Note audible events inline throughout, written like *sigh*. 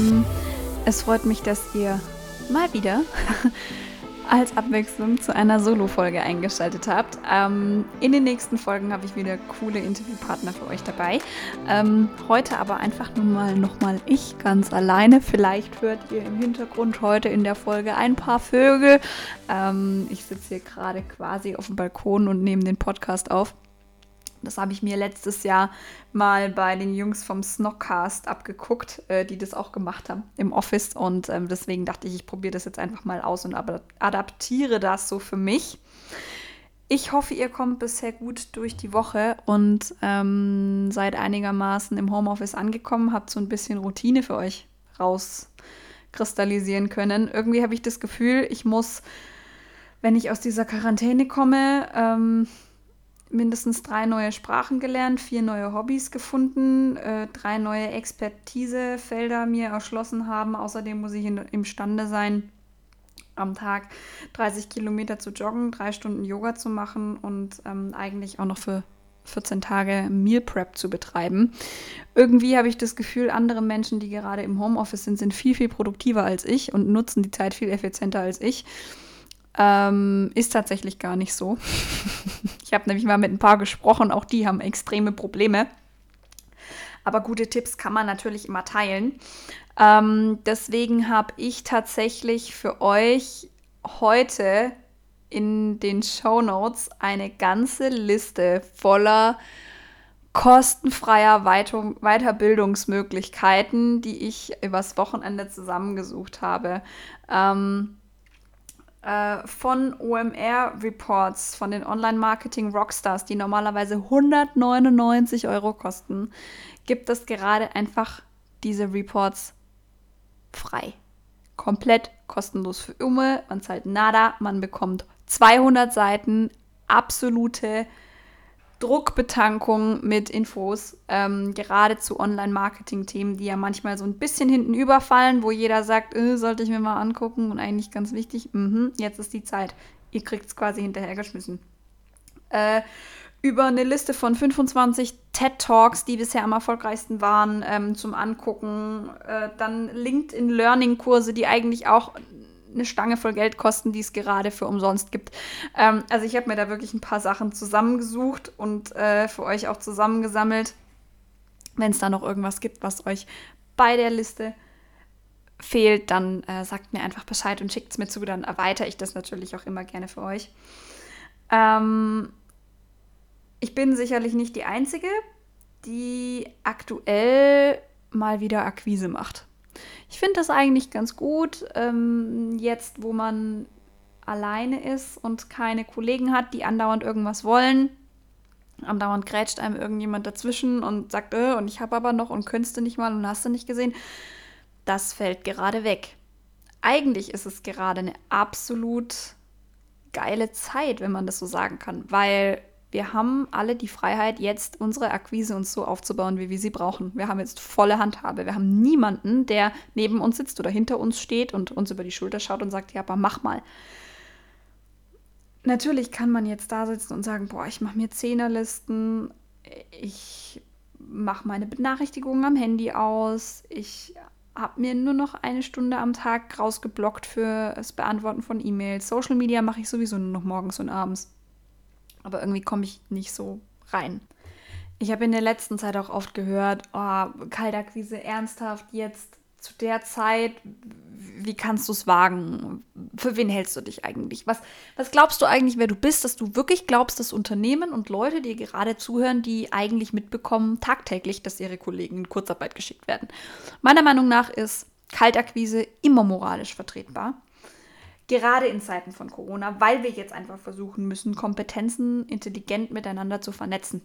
Lieben, es freut mich, dass ihr mal wieder *laughs* als Abwechslung zu einer Solo-Folge eingeschaltet habt. Ähm, in den nächsten Folgen habe ich wieder coole Interviewpartner für euch dabei. Ähm, heute aber einfach nur mal nochmal ich ganz alleine. Vielleicht hört ihr im Hintergrund heute in der Folge ein paar Vögel. Ähm, ich sitze hier gerade quasi auf dem Balkon und nehme den Podcast auf. Das habe ich mir letztes Jahr mal bei den Jungs vom Snockcast abgeguckt, äh, die das auch gemacht haben im Office. Und ähm, deswegen dachte ich, ich probiere das jetzt einfach mal aus und adaptiere das so für mich. Ich hoffe, ihr kommt bisher gut durch die Woche und ähm, seid einigermaßen im Homeoffice angekommen, habt so ein bisschen Routine für euch rauskristallisieren können. Irgendwie habe ich das Gefühl, ich muss, wenn ich aus dieser Quarantäne komme, ähm, mindestens drei neue Sprachen gelernt, vier neue Hobbys gefunden, äh, drei neue Expertisefelder mir erschlossen haben. Außerdem muss ich in, imstande sein, am Tag 30 Kilometer zu joggen, drei Stunden Yoga zu machen und ähm, eigentlich auch noch für 14 Tage Meal Prep zu betreiben. Irgendwie habe ich das Gefühl, andere Menschen, die gerade im Homeoffice sind, sind viel, viel produktiver als ich und nutzen die Zeit viel effizienter als ich. Ähm, ist tatsächlich gar nicht so. *laughs* ich habe nämlich mal mit ein paar gesprochen, auch die haben extreme Probleme. Aber gute Tipps kann man natürlich immer teilen. Ähm, deswegen habe ich tatsächlich für euch heute in den Show Notes eine ganze Liste voller kostenfreier Weiterbildungsmöglichkeiten, die ich übers Wochenende zusammengesucht habe. Ähm, äh, von OMR-Reports, von den Online-Marketing-Rockstars, die normalerweise 199 Euro kosten, gibt es gerade einfach diese Reports frei. Komplett kostenlos für Umme. Man zahlt nada. Man bekommt 200 Seiten absolute Druckbetankung mit Infos, ähm, gerade zu Online-Marketing-Themen, die ja manchmal so ein bisschen hinten überfallen, wo jeder sagt, äh, sollte ich mir mal angucken und eigentlich ganz wichtig, mh, jetzt ist die Zeit. Ihr kriegt es quasi hinterhergeschmissen. Äh, über eine Liste von 25 TED Talks, die bisher am erfolgreichsten waren, ähm, zum Angucken. Äh, dann LinkedIn Learning Kurse, die eigentlich auch eine Stange voll Geld kosten, die es gerade für umsonst gibt. Ähm, also ich habe mir da wirklich ein paar Sachen zusammengesucht und äh, für euch auch zusammengesammelt. Wenn es da noch irgendwas gibt, was euch bei der Liste fehlt, dann äh, sagt mir einfach Bescheid und schickt es mir zu, dann erweitere ich das natürlich auch immer gerne für euch. Ähm, ich bin sicherlich nicht die Einzige, die aktuell mal wieder Akquise macht. Ich finde das eigentlich ganz gut, ähm, jetzt wo man alleine ist und keine Kollegen hat, die andauernd irgendwas wollen. Andauernd grätscht einem irgendjemand dazwischen und sagt, äh, und ich habe aber noch und könntest du nicht mal und hast du nicht gesehen. Das fällt gerade weg. Eigentlich ist es gerade eine absolut geile Zeit, wenn man das so sagen kann, weil wir haben alle die Freiheit, jetzt unsere Akquise uns so aufzubauen, wie wir sie brauchen. Wir haben jetzt volle Handhabe. Wir haben niemanden, der neben uns sitzt oder hinter uns steht und uns über die Schulter schaut und sagt, ja, aber mach mal. Natürlich kann man jetzt da sitzen und sagen, boah, ich mache mir Zehnerlisten, ich mache meine Benachrichtigungen am Handy aus, ich habe mir nur noch eine Stunde am Tag rausgeblockt für das Beantworten von E-Mails. Social Media mache ich sowieso nur noch morgens und abends aber irgendwie komme ich nicht so rein. Ich habe in der letzten Zeit auch oft gehört, oh, Kaltakquise ernsthaft jetzt zu der Zeit, wie kannst du es wagen? Für wen hältst du dich eigentlich? Was, was glaubst du eigentlich, wer du bist, dass du wirklich glaubst, dass Unternehmen und Leute dir gerade zuhören, die eigentlich mitbekommen tagtäglich, dass ihre Kollegen in Kurzarbeit geschickt werden? Meiner Meinung nach ist Kaltakquise immer moralisch vertretbar gerade in Zeiten von Corona, weil wir jetzt einfach versuchen müssen, Kompetenzen intelligent miteinander zu vernetzen.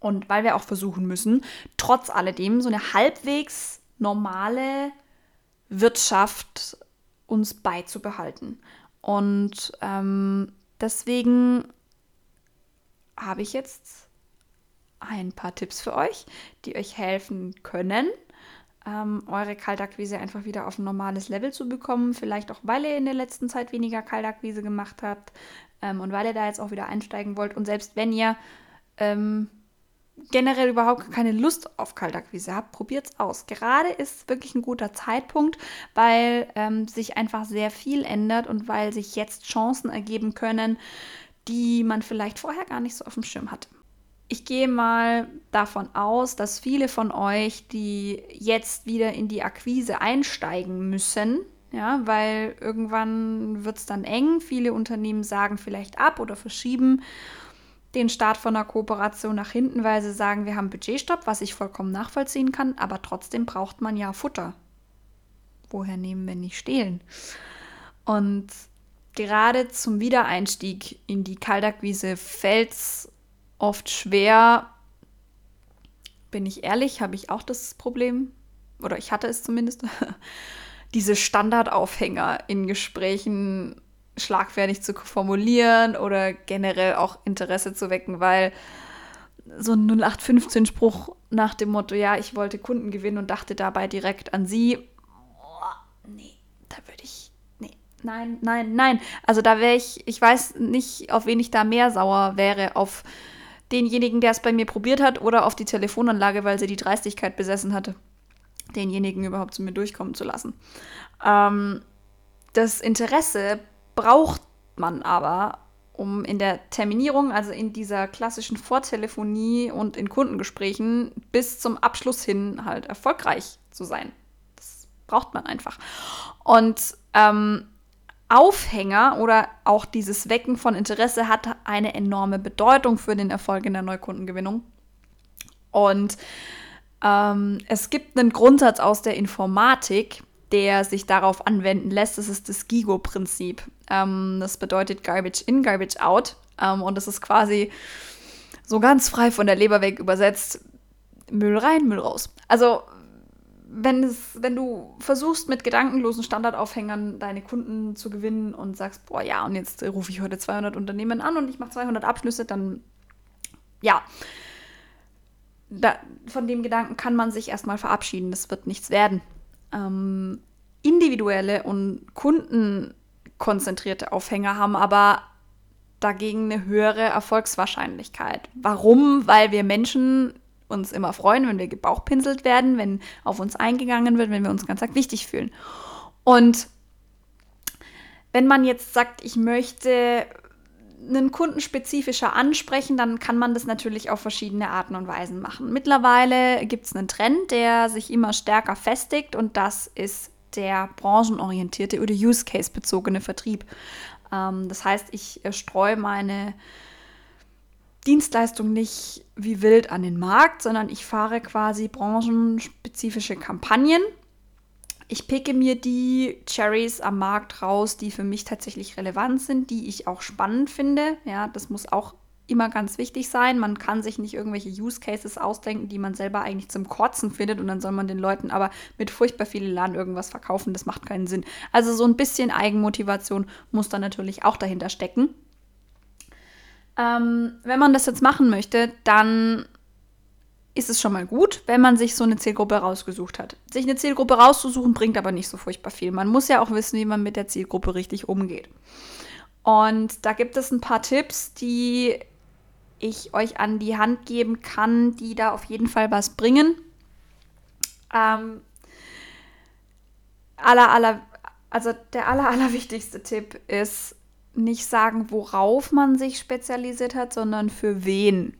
Und weil wir auch versuchen müssen, trotz alledem so eine halbwegs normale Wirtschaft uns beizubehalten. Und ähm, deswegen habe ich jetzt ein paar Tipps für euch, die euch helfen können, ähm, eure Kaltakquise einfach wieder auf ein normales Level zu bekommen. Vielleicht auch, weil ihr in der letzten Zeit weniger Kaltakquise gemacht habt ähm, und weil ihr da jetzt auch wieder einsteigen wollt. Und selbst wenn ihr ähm, generell überhaupt keine Lust auf Kaltakquise habt, probiert es aus. Gerade ist wirklich ein guter Zeitpunkt, weil ähm, sich einfach sehr viel ändert und weil sich jetzt Chancen ergeben können, die man vielleicht vorher gar nicht so auf dem Schirm hatte. Ich gehe mal davon aus, dass viele von euch, die jetzt wieder in die Akquise einsteigen müssen, ja, weil irgendwann wird es dann eng. Viele Unternehmen sagen vielleicht ab oder verschieben den Start von einer Kooperation nach hinten, weil sie sagen, wir haben Budgetstopp, was ich vollkommen nachvollziehen kann, aber trotzdem braucht man ja Futter. Woher nehmen, wenn nicht stehlen? Und gerade zum Wiedereinstieg in die Kaltakquise fällt es oft schwer. Bin ich ehrlich, habe ich auch das Problem, oder ich hatte es zumindest, *laughs* diese Standardaufhänger in Gesprächen schlagfertig zu formulieren oder generell auch Interesse zu wecken, weil so ein 0815-Spruch nach dem Motto, ja, ich wollte Kunden gewinnen und dachte dabei direkt an sie, oh, nee, da würde ich, nein, nein, nein. Also da wäre ich, ich weiß nicht, auf wen ich da mehr sauer wäre, auf denjenigen, der es bei mir probiert hat oder auf die Telefonanlage, weil sie die Dreistigkeit besessen hatte, denjenigen überhaupt zu mir durchkommen zu lassen. Ähm, das Interesse braucht man aber, um in der Terminierung, also in dieser klassischen Vortelefonie und in Kundengesprächen bis zum Abschluss hin halt erfolgreich zu sein. Das braucht man einfach. Und ähm, Aufhänger oder auch dieses Wecken von Interesse hat eine enorme Bedeutung für den Erfolg in der Neukundengewinnung. Und ähm, es gibt einen Grundsatz aus der Informatik, der sich darauf anwenden lässt. Das ist das GIGO-Prinzip. Ähm, das bedeutet Garbage in, Garbage out. Ähm, und das ist quasi so ganz frei von der Leber weg übersetzt. Müll rein, Müll raus. Also, wenn, es, wenn du versuchst, mit gedankenlosen Standardaufhängern deine Kunden zu gewinnen und sagst, boah, ja, und jetzt rufe ich heute 200 Unternehmen an und ich mache 200 Abschlüsse, dann, ja, da, von dem Gedanken kann man sich erstmal verabschieden. Das wird nichts werden ähm, individuelle und kundenkonzentrierte Aufhänger haben aber dagegen eine höhere Erfolgswahrscheinlichkeit. Warum? Weil wir Menschen uns immer freuen, wenn wir gebauchpinselt werden, wenn auf uns eingegangen wird, wenn wir uns ganz arg wichtig fühlen. Und wenn man jetzt sagt, ich möchte einen Kunden spezifischer ansprechen, dann kann man das natürlich auf verschiedene Arten und Weisen machen. Mittlerweile gibt es einen Trend, der sich immer stärker festigt und das ist der branchenorientierte oder Use-Case-bezogene Vertrieb. Ähm, das heißt, ich äh, streue meine Dienstleistung nicht wie wild an den Markt, sondern ich fahre quasi branchenspezifische Kampagnen ich picke mir die Cherries am Markt raus, die für mich tatsächlich relevant sind, die ich auch spannend finde. Ja, das muss auch immer ganz wichtig sein. Man kann sich nicht irgendwelche Use Cases ausdenken, die man selber eigentlich zum Kotzen findet und dann soll man den Leuten aber mit furchtbar viel Elan irgendwas verkaufen. Das macht keinen Sinn. Also so ein bisschen Eigenmotivation muss da natürlich auch dahinter stecken. Ähm, wenn man das jetzt machen möchte, dann ist es schon mal gut, wenn man sich so eine Zielgruppe rausgesucht hat. Sich eine Zielgruppe rauszusuchen bringt aber nicht so furchtbar viel. Man muss ja auch wissen, wie man mit der Zielgruppe richtig umgeht. Und da gibt es ein paar Tipps, die ich euch an die Hand geben kann, die da auf jeden Fall was bringen. Ähm, aller, aller, also der aller, *laughs* aller wichtigste Tipp ist, nicht sagen, worauf man sich spezialisiert hat, sondern für wen.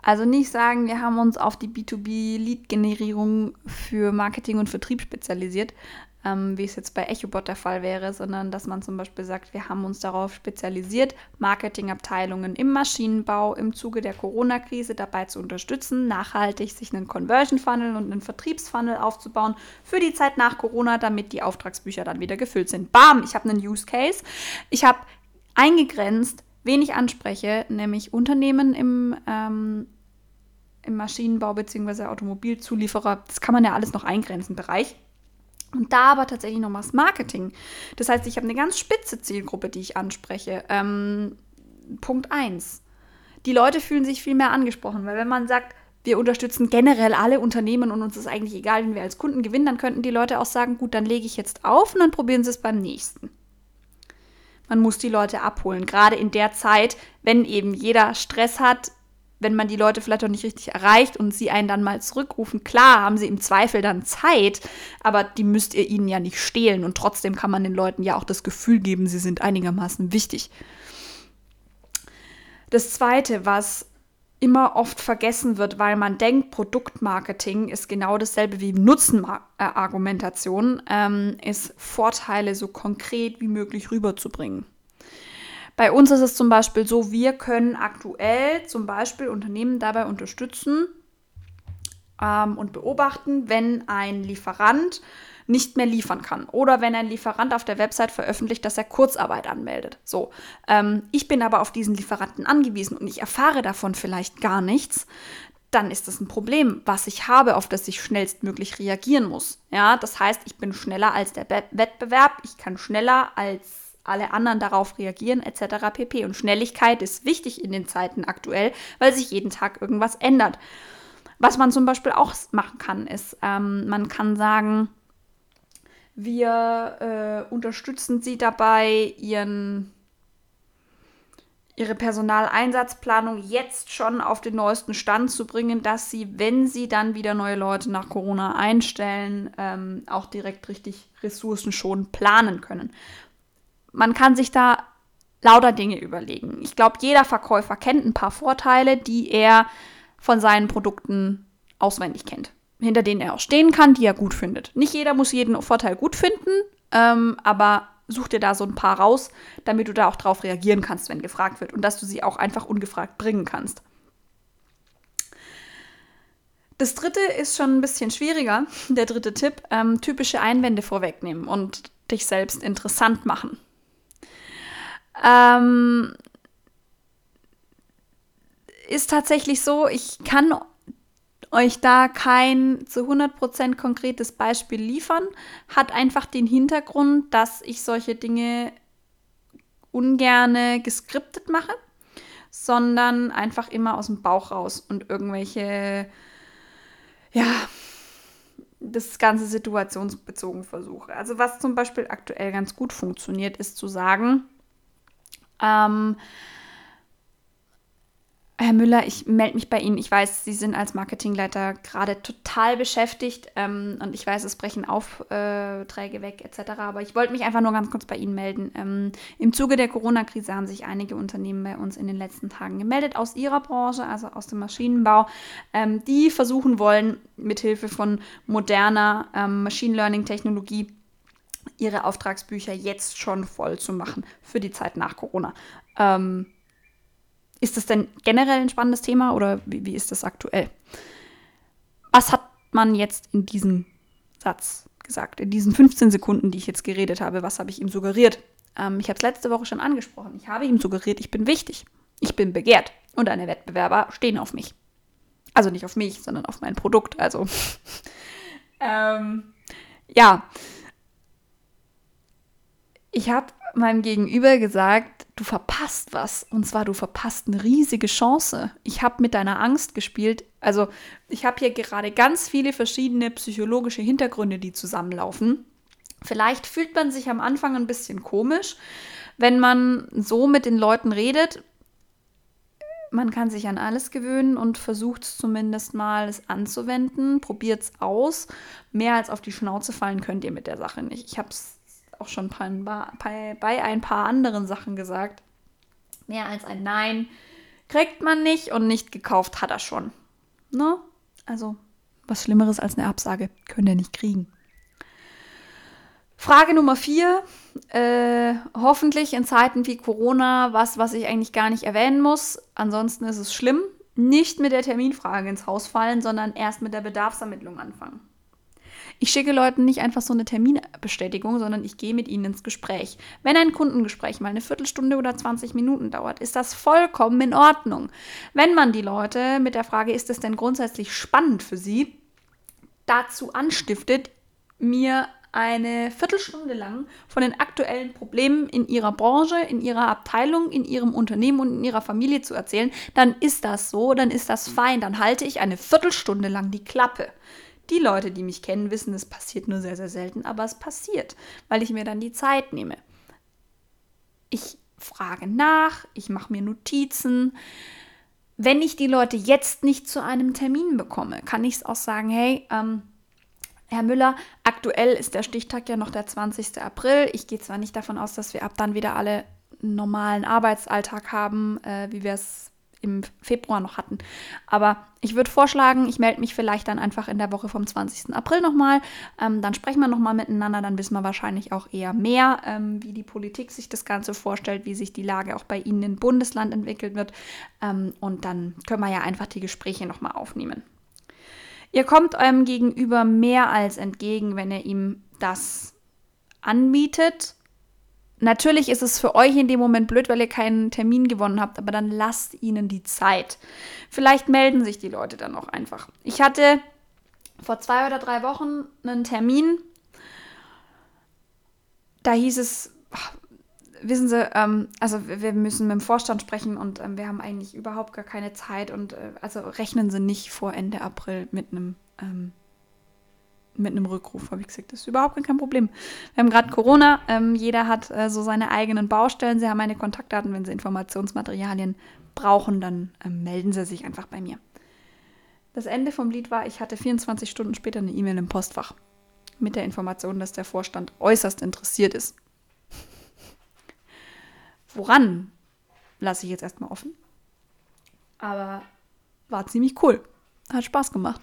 Also nicht sagen, wir haben uns auf die B2B-Lead-Generierung für Marketing und Vertrieb spezialisiert, ähm, wie es jetzt bei EchoBot der Fall wäre, sondern dass man zum Beispiel sagt, wir haben uns darauf spezialisiert, Marketingabteilungen im Maschinenbau im Zuge der Corona-Krise dabei zu unterstützen, nachhaltig sich einen Conversion-Funnel und einen Vertriebsfunnel aufzubauen für die Zeit nach Corona, damit die Auftragsbücher dann wieder gefüllt sind. Bam, ich habe einen Use Case. Ich habe eingegrenzt, wen ich anspreche, nämlich Unternehmen im, ähm, im Maschinenbau bzw. Automobilzulieferer. Das kann man ja alles noch eingrenzen, Bereich. Und da aber tatsächlich noch das Marketing. Das heißt, ich habe eine ganz spitze Zielgruppe, die ich anspreche. Ähm, Punkt 1. Die Leute fühlen sich viel mehr angesprochen, weil wenn man sagt, wir unterstützen generell alle Unternehmen und uns ist eigentlich egal, wenn wir als Kunden gewinnen, dann könnten die Leute auch sagen, gut, dann lege ich jetzt auf und dann probieren sie es beim nächsten. Man muss die Leute abholen, gerade in der Zeit, wenn eben jeder Stress hat, wenn man die Leute vielleicht auch nicht richtig erreicht und sie einen dann mal zurückrufen, klar, haben sie im Zweifel dann Zeit, aber die müsst ihr ihnen ja nicht stehlen und trotzdem kann man den Leuten ja auch das Gefühl geben, sie sind einigermaßen wichtig. Das Zweite, was immer oft vergessen wird, weil man denkt, Produktmarketing ist genau dasselbe wie Nutzenargumentation, ähm, ist Vorteile so konkret wie möglich rüberzubringen. Bei uns ist es zum Beispiel so, wir können aktuell zum Beispiel Unternehmen dabei unterstützen ähm, und beobachten, wenn ein Lieferant nicht mehr liefern kann oder wenn ein Lieferant auf der Website veröffentlicht, dass er Kurzarbeit anmeldet. So, ähm, ich bin aber auf diesen Lieferanten angewiesen und ich erfahre davon vielleicht gar nichts. Dann ist das ein Problem, was ich habe, auf das ich schnellstmöglich reagieren muss. Ja, das heißt, ich bin schneller als der Wettbewerb, ich kann schneller als alle anderen darauf reagieren, etc. pp. Und Schnelligkeit ist wichtig in den Zeiten aktuell, weil sich jeden Tag irgendwas ändert. Was man zum Beispiel auch machen kann, ist, ähm, man kann sagen, wir äh, unterstützen sie dabei, ihren, ihre Personaleinsatzplanung jetzt schon auf den neuesten Stand zu bringen, dass sie, wenn sie dann wieder neue Leute nach Corona einstellen, ähm, auch direkt richtig Ressourcen schon planen können man kann sich da lauter Dinge überlegen. Ich glaube, jeder Verkäufer kennt ein paar Vorteile, die er von seinen Produkten auswendig kennt, hinter denen er auch stehen kann, die er gut findet. Nicht jeder muss jeden Vorteil gut finden, ähm, aber such dir da so ein paar raus, damit du da auch drauf reagieren kannst, wenn gefragt wird und dass du sie auch einfach ungefragt bringen kannst. Das dritte ist schon ein bisschen schwieriger, *laughs* der dritte Tipp, ähm, typische Einwände vorwegnehmen und dich selbst interessant machen. Ähm, ist tatsächlich so, ich kann euch da kein zu 100% konkretes Beispiel liefern, hat einfach den Hintergrund, dass ich solche Dinge ungerne geskriptet mache, sondern einfach immer aus dem Bauch raus und irgendwelche, ja, das Ganze situationsbezogen versuche. Also was zum Beispiel aktuell ganz gut funktioniert, ist zu sagen, ähm, Herr Müller, ich melde mich bei Ihnen. Ich weiß, Sie sind als Marketingleiter gerade total beschäftigt ähm, und ich weiß, es brechen Aufträge weg etc. Aber ich wollte mich einfach nur ganz kurz bei Ihnen melden. Ähm, Im Zuge der Corona-Krise haben sich einige Unternehmen bei uns in den letzten Tagen gemeldet aus ihrer Branche, also aus dem Maschinenbau, ähm, die versuchen wollen, mithilfe von moderner ähm, Machine Learning-Technologie ihre Auftragsbücher jetzt schon voll zu machen für die Zeit nach Corona. Ähm, ist das denn generell ein spannendes Thema oder wie, wie ist das aktuell? Was hat man jetzt in diesem Satz gesagt, in diesen 15 Sekunden, die ich jetzt geredet habe? Was habe ich ihm suggeriert? Ähm, ich habe es letzte Woche schon angesprochen. Ich habe ihm suggeriert, ich bin wichtig, ich bin begehrt und deine Wettbewerber stehen auf mich. Also nicht auf mich, sondern auf mein Produkt. Also *laughs* ähm, ja, ich habe meinem Gegenüber gesagt, du verpasst was. Und zwar, du verpasst eine riesige Chance. Ich habe mit deiner Angst gespielt. Also, ich habe hier gerade ganz viele verschiedene psychologische Hintergründe, die zusammenlaufen. Vielleicht fühlt man sich am Anfang ein bisschen komisch, wenn man so mit den Leuten redet. Man kann sich an alles gewöhnen und versucht zumindest mal, es anzuwenden. Probiert es aus. Mehr als auf die Schnauze fallen könnt ihr mit der Sache nicht. Ich habe es auch schon bei, bei ein paar anderen Sachen gesagt. Mehr als ein Nein kriegt man nicht und nicht gekauft hat er schon. Ne? Also was Schlimmeres als eine Absage könnt ihr nicht kriegen. Frage Nummer vier. Äh, hoffentlich in Zeiten wie Corona was, was ich eigentlich gar nicht erwähnen muss. Ansonsten ist es schlimm. Nicht mit der Terminfrage ins Haus fallen, sondern erst mit der Bedarfsermittlung anfangen. Ich schicke Leuten nicht einfach so eine Terminbestätigung, sondern ich gehe mit ihnen ins Gespräch. Wenn ein Kundengespräch mal eine Viertelstunde oder 20 Minuten dauert, ist das vollkommen in Ordnung. Wenn man die Leute mit der Frage, ist es denn grundsätzlich spannend für sie, dazu anstiftet, mir eine Viertelstunde lang von den aktuellen Problemen in ihrer Branche, in ihrer Abteilung, in ihrem Unternehmen und in ihrer Familie zu erzählen, dann ist das so, dann ist das fein, dann halte ich eine Viertelstunde lang die Klappe. Die Leute, die mich kennen, wissen, es passiert nur sehr, sehr selten, aber es passiert, weil ich mir dann die Zeit nehme. Ich frage nach, ich mache mir Notizen. wenn ich die Leute jetzt nicht zu einem Termin bekomme, kann ich es auch sagen, hey, ähm, Herr Müller, aktuell ist der Stichtag ja noch der 20. April. Ich gehe zwar nicht davon aus, dass wir ab dann wieder alle normalen Arbeitsalltag haben, äh, wie wir es im Februar noch hatten. Aber ich würde vorschlagen, ich melde mich vielleicht dann einfach in der Woche vom 20. April nochmal. Ähm, dann sprechen wir nochmal miteinander. Dann wissen wir wahrscheinlich auch eher mehr, ähm, wie die Politik sich das Ganze vorstellt, wie sich die Lage auch bei Ihnen im Bundesland entwickelt wird. Ähm, und dann können wir ja einfach die Gespräche nochmal aufnehmen. Ihr kommt eurem Gegenüber mehr als entgegen, wenn ihr ihm das anbietet Natürlich ist es für euch in dem Moment blöd, weil ihr keinen Termin gewonnen habt, aber dann lasst ihnen die Zeit. Vielleicht melden sich die Leute dann auch einfach. Ich hatte vor zwei oder drei Wochen einen Termin. Da hieß es, wissen Sie, ähm, also wir müssen mit dem Vorstand sprechen und ähm, wir haben eigentlich überhaupt gar keine Zeit und äh, also rechnen Sie nicht vor Ende April mit einem ähm, mit einem Rückruf, habe ich gesagt. Das ist überhaupt kein Problem. Wir haben gerade Corona, ähm, jeder hat äh, so seine eigenen Baustellen. Sie haben meine Kontaktdaten, wenn Sie Informationsmaterialien brauchen, dann ähm, melden Sie sich einfach bei mir. Das Ende vom Lied war, ich hatte 24 Stunden später eine E-Mail im Postfach mit der Information, dass der Vorstand äußerst interessiert ist. Woran lasse ich jetzt erstmal offen. Aber war ziemlich cool. Hat Spaß gemacht.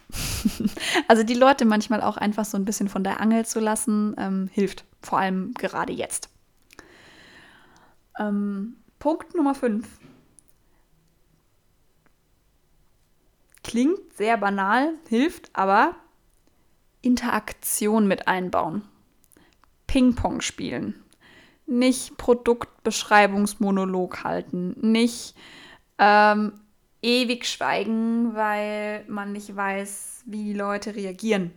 *laughs* also die Leute manchmal auch einfach so ein bisschen von der Angel zu lassen, ähm, hilft. Vor allem gerade jetzt. Ähm, Punkt Nummer 5. Klingt sehr banal, hilft, aber Interaktion mit einbauen. Ping-Pong spielen. Nicht Produktbeschreibungsmonolog halten. Nicht ähm, ewig schweigen, weil man nicht weiß, wie die Leute reagieren.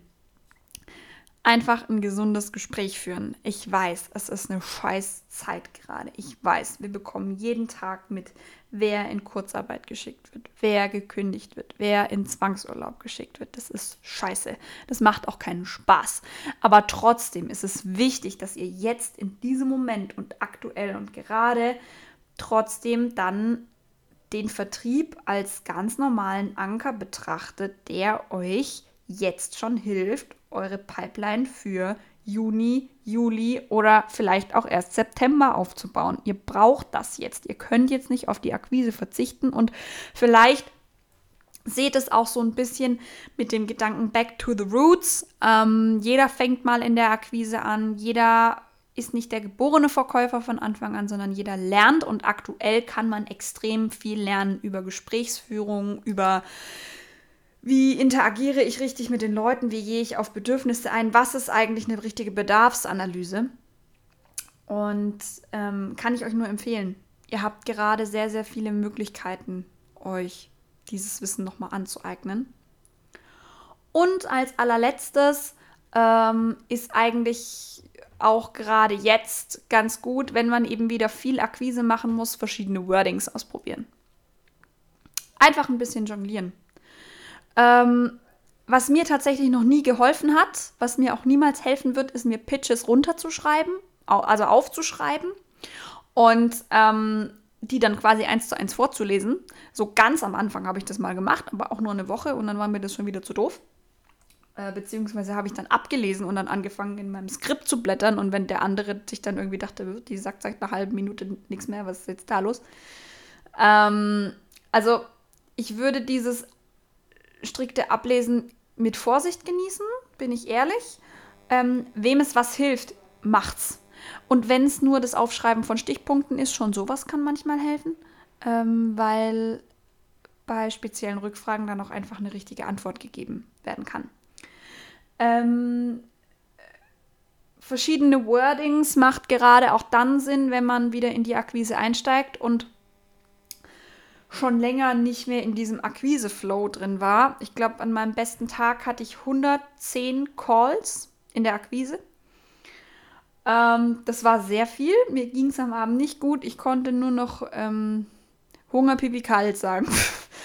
Einfach ein gesundes Gespräch führen. Ich weiß, es ist eine scheiß Zeit gerade. Ich weiß, wir bekommen jeden Tag mit, wer in Kurzarbeit geschickt wird, wer gekündigt wird, wer in Zwangsurlaub geschickt wird. Das ist scheiße. Das macht auch keinen Spaß. Aber trotzdem ist es wichtig, dass ihr jetzt in diesem Moment und aktuell und gerade trotzdem dann den Vertrieb als ganz normalen Anker betrachtet, der euch jetzt schon hilft, eure Pipeline für Juni, Juli oder vielleicht auch erst September aufzubauen. Ihr braucht das jetzt. Ihr könnt jetzt nicht auf die Akquise verzichten und vielleicht seht es auch so ein bisschen mit dem Gedanken Back to the Roots. Ähm, jeder fängt mal in der Akquise an, jeder ist nicht der geborene Verkäufer von Anfang an, sondern jeder lernt und aktuell kann man extrem viel lernen über Gesprächsführung, über wie interagiere ich richtig mit den Leuten, wie gehe ich auf Bedürfnisse ein, was ist eigentlich eine richtige Bedarfsanalyse. Und ähm, kann ich euch nur empfehlen. Ihr habt gerade sehr, sehr viele Möglichkeiten, euch dieses Wissen nochmal anzueignen. Und als allerletztes ähm, ist eigentlich auch gerade jetzt ganz gut, wenn man eben wieder viel Akquise machen muss, verschiedene Wordings ausprobieren. Einfach ein bisschen jonglieren. Ähm, was mir tatsächlich noch nie geholfen hat, was mir auch niemals helfen wird, ist mir Pitches runterzuschreiben, also aufzuschreiben und ähm, die dann quasi eins zu eins vorzulesen. So ganz am Anfang habe ich das mal gemacht, aber auch nur eine Woche und dann war mir das schon wieder zu doof. Äh, beziehungsweise habe ich dann abgelesen und dann angefangen in meinem Skript zu blättern und wenn der andere sich dann irgendwie dachte, die sagt seit einer halben Minute nichts mehr, was ist jetzt da los? Ähm, also ich würde dieses strikte Ablesen mit Vorsicht genießen, bin ich ehrlich. Ähm, wem es was hilft, macht's. Und wenn es nur das Aufschreiben von Stichpunkten ist, schon sowas kann manchmal helfen, ähm, weil bei speziellen Rückfragen dann auch einfach eine richtige Antwort gegeben werden kann. Ähm, verschiedene Wordings macht gerade auch dann Sinn, wenn man wieder in die Akquise einsteigt und schon länger nicht mehr in diesem Akquise-Flow drin war. Ich glaube, an meinem besten Tag hatte ich 110 Calls in der Akquise. Ähm, das war sehr viel. Mir ging es am Abend nicht gut. Ich konnte nur noch ähm, Hunger, Pipi, kalt sagen.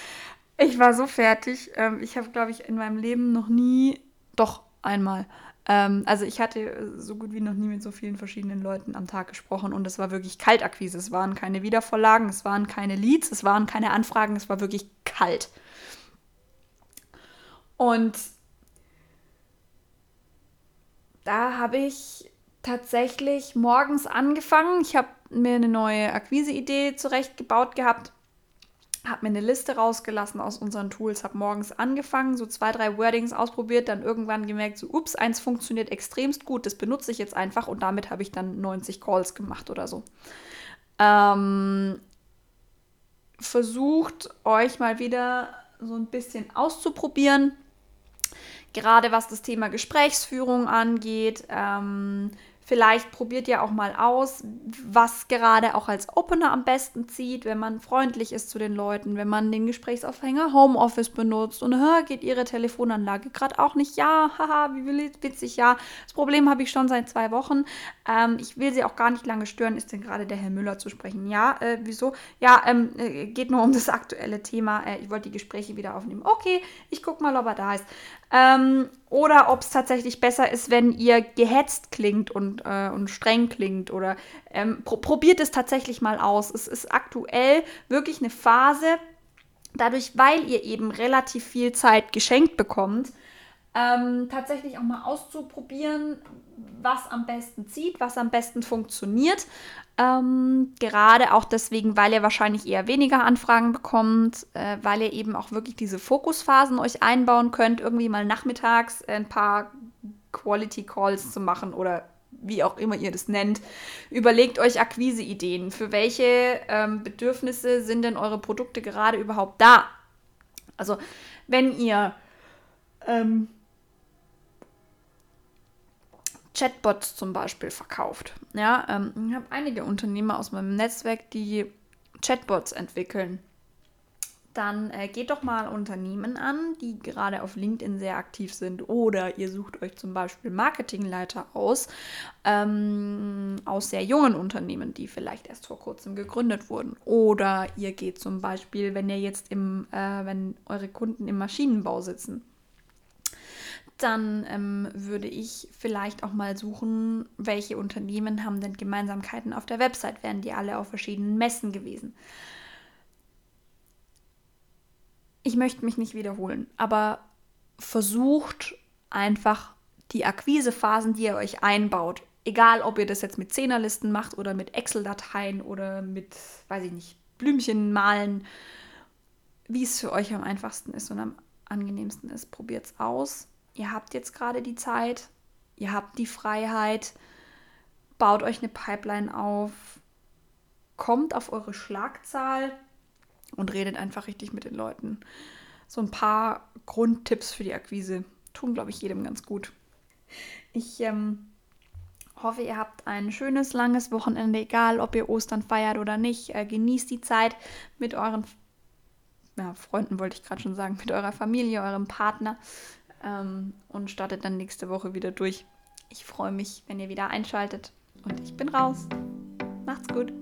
*laughs* ich war so fertig. Ähm, ich habe, glaube ich, in meinem Leben noch nie, doch einmal. Ähm, also ich hatte so gut wie noch nie mit so vielen verschiedenen Leuten am Tag gesprochen und es war wirklich Kaltakquise. Es waren keine Wiedervorlagen, es waren keine Leads, es waren keine Anfragen, es war wirklich kalt. Und da habe ich tatsächlich morgens angefangen. Ich habe mir eine neue Akquise-Idee zurechtgebaut gehabt, habe mir eine Liste rausgelassen aus unseren Tools, habe morgens angefangen, so zwei, drei Wordings ausprobiert, dann irgendwann gemerkt, so, ups, eins funktioniert extremst gut, das benutze ich jetzt einfach und damit habe ich dann 90 Calls gemacht oder so. Ähm, versucht euch mal wieder so ein bisschen auszuprobieren gerade was das Thema Gesprächsführung angeht. Ähm, Vielleicht probiert ihr auch mal aus, was gerade auch als Opener am besten zieht, wenn man freundlich ist zu den Leuten, wenn man den Gesprächsaufhänger Homeoffice benutzt und hör, geht ihre Telefonanlage gerade auch nicht. Ja, haha, wie witzig, ja. Das Problem habe ich schon seit zwei Wochen. Ähm, ich will sie auch gar nicht lange stören. Ist denn gerade der Herr Müller zu sprechen? Ja, äh, wieso? Ja, ähm, äh, geht nur um das aktuelle Thema. Äh, ich wollte die Gespräche wieder aufnehmen. Okay, ich gucke mal, ob er da ist. Ähm, oder ob es tatsächlich besser ist, wenn ihr gehetzt klingt und, äh, und streng klingt. Oder ähm, pro probiert es tatsächlich mal aus. Es ist aktuell wirklich eine Phase, dadurch, weil ihr eben relativ viel Zeit geschenkt bekommt, ähm, tatsächlich auch mal auszuprobieren, was am besten zieht, was am besten funktioniert. Ähm, gerade auch deswegen, weil ihr wahrscheinlich eher weniger Anfragen bekommt, äh, weil ihr eben auch wirklich diese Fokusphasen euch einbauen könnt, irgendwie mal nachmittags ein paar Quality Calls zu machen oder wie auch immer ihr das nennt. Überlegt euch Akquiseideen. Für welche ähm, Bedürfnisse sind denn eure Produkte gerade überhaupt da? Also, wenn ihr ähm, Chatbots zum Beispiel verkauft. Ja, ähm, ich habe einige Unternehmer aus meinem Netzwerk, die Chatbots entwickeln. Dann äh, geht doch mal Unternehmen an, die gerade auf LinkedIn sehr aktiv sind. Oder ihr sucht euch zum Beispiel Marketingleiter aus, ähm, aus sehr jungen Unternehmen, die vielleicht erst vor kurzem gegründet wurden. Oder ihr geht zum Beispiel, wenn ihr jetzt im, äh, wenn eure Kunden im Maschinenbau sitzen, dann ähm, würde ich vielleicht auch mal suchen, welche Unternehmen haben denn Gemeinsamkeiten auf der Website. Wären die alle auf verschiedenen Messen gewesen? Ich möchte mich nicht wiederholen, aber versucht einfach die Akquisephasen, die ihr euch einbaut, egal ob ihr das jetzt mit Zehnerlisten macht oder mit Excel-Dateien oder mit, weiß ich nicht, Blümchen malen, wie es für euch am einfachsten ist und am angenehmsten ist, probiert es aus ihr habt jetzt gerade die Zeit, ihr habt die Freiheit, baut euch eine Pipeline auf, kommt auf eure Schlagzahl und redet einfach richtig mit den Leuten. So ein paar Grundtipps für die Akquise tun, glaube ich, jedem ganz gut. Ich ähm, hoffe, ihr habt ein schönes, langes Wochenende, egal ob ihr Ostern feiert oder nicht. Äh, genießt die Zeit mit euren ja, Freunden, wollte ich gerade schon sagen, mit eurer Familie, eurem Partner ähm, und startet dann nächste Woche wieder durch. Ich freue mich, wenn ihr wieder einschaltet und ich bin raus. Macht's gut.